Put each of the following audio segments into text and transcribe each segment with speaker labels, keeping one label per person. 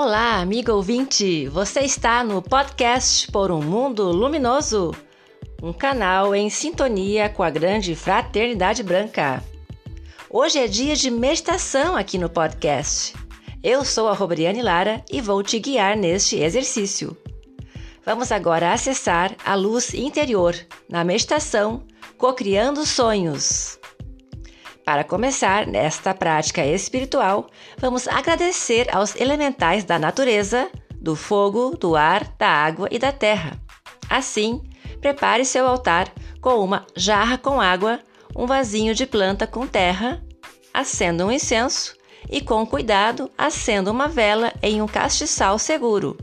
Speaker 1: Olá, amigo ouvinte! Você está no podcast Por um Mundo Luminoso, um canal em sintonia com a grande fraternidade branca. Hoje é dia de meditação aqui no podcast. Eu sou a Robriane Lara e vou te guiar neste exercício. Vamos agora acessar a luz interior na meditação Cocriando Sonhos. Para começar nesta prática espiritual, vamos agradecer aos elementais da natureza, do fogo, do ar, da água e da terra. Assim, prepare seu altar com uma jarra com água, um vasinho de planta com terra, acenda um incenso e, com cuidado, acenda uma vela em um castiçal seguro.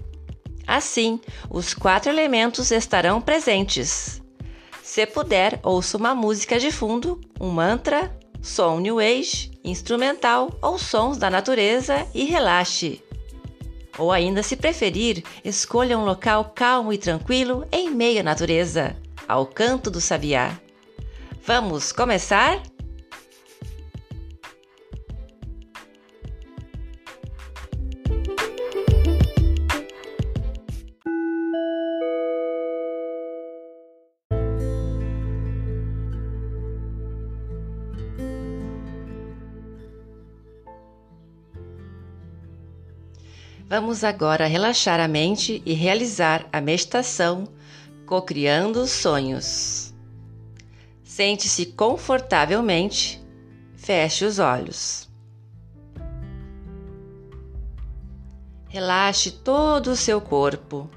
Speaker 1: Assim, os quatro elementos estarão presentes. Se puder, ouça uma música de fundo, um mantra, som new age, instrumental ou sons da natureza e relaxe. Ou ainda, se preferir, escolha um local calmo e tranquilo em meio à natureza, ao canto do sabiá. Vamos começar? Vamos agora relaxar a mente e realizar a meditação Cocriando Sonhos. Sente-se confortavelmente, feche os olhos. Relaxe todo o seu corpo.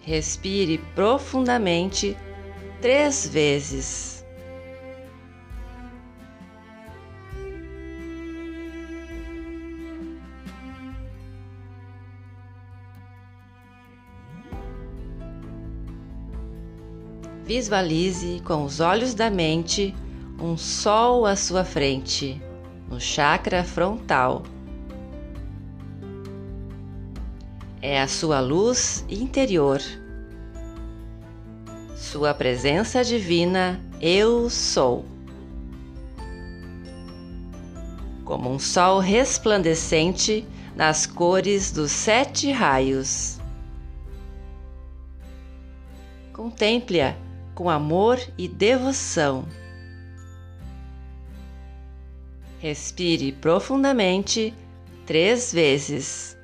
Speaker 1: Respire profundamente três vezes. Visualize com os olhos da mente um sol à sua frente, no chakra frontal. É a sua luz interior. Sua presença divina, eu sou. Como um sol resplandecente nas cores dos sete raios. Contemple-a com amor e devoção. Respire profundamente três vezes.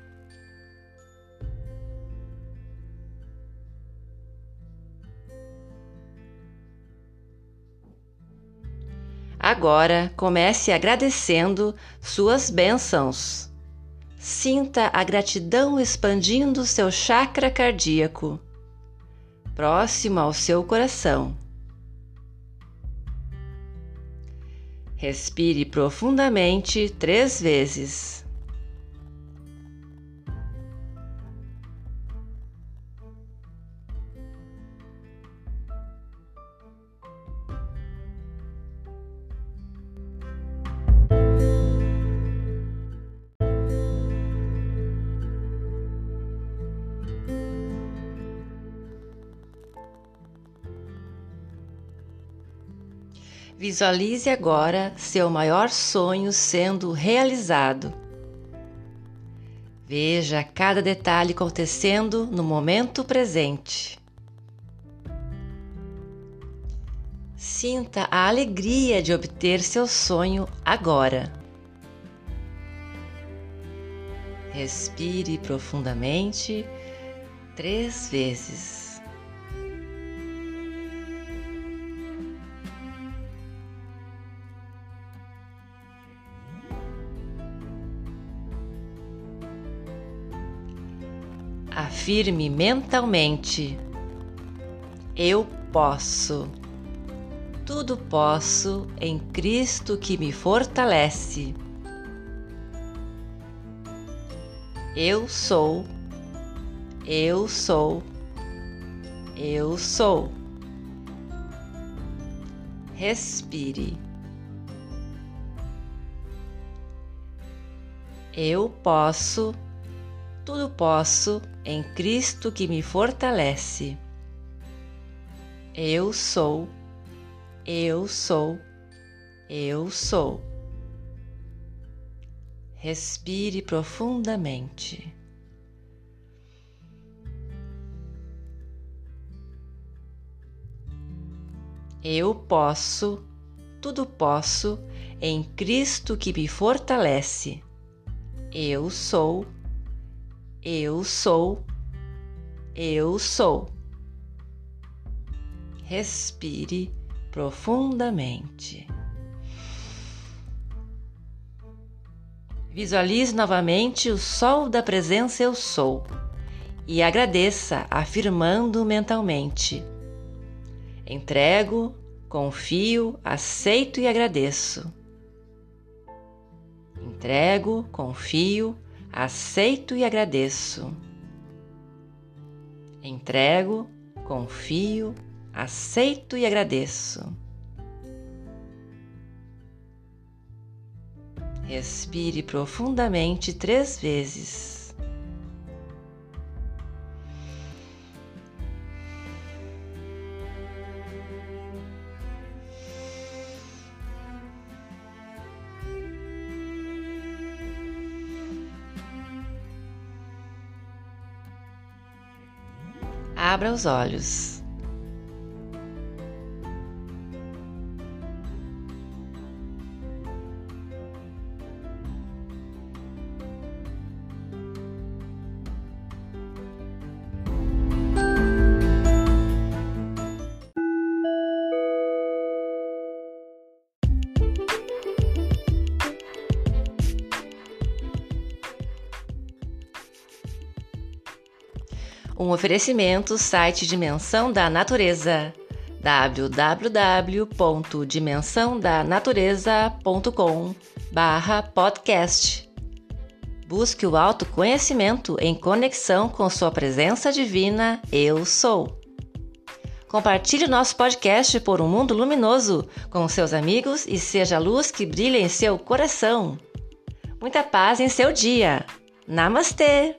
Speaker 1: Agora comece agradecendo suas bênçãos. Sinta a gratidão expandindo seu chakra cardíaco próximo ao seu coração. Respire profundamente três vezes. Visualize agora seu maior sonho sendo realizado. Veja cada detalhe acontecendo no momento presente. Sinta a alegria de obter seu sonho agora. Respire profundamente três vezes. Afirme mentalmente: Eu posso. Tudo posso em Cristo que me fortalece. Eu sou. Eu sou. Eu sou. Respire. Eu posso tudo posso em Cristo que me fortalece. Eu sou, eu sou, eu sou. Respire profundamente. Eu posso, tudo posso em Cristo que me fortalece. Eu sou, eu sou, eu sou. Respire profundamente. Visualize novamente o sol da presença Eu Sou e agradeça afirmando mentalmente: Entrego, confio, aceito e agradeço. Entrego, confio, aceito e agradeço. Entrego, confio, aceito e agradeço. Respire profundamente três vezes. Abra os olhos. Um oferecimento site Dimensão da Natureza www.dimensãodanatureza.com podcast. Busque o autoconhecimento em conexão com sua presença divina Eu Sou. Compartilhe nosso podcast por um mundo luminoso com seus amigos e seja a luz que brilha em seu coração. Muita paz em seu dia. Namastê!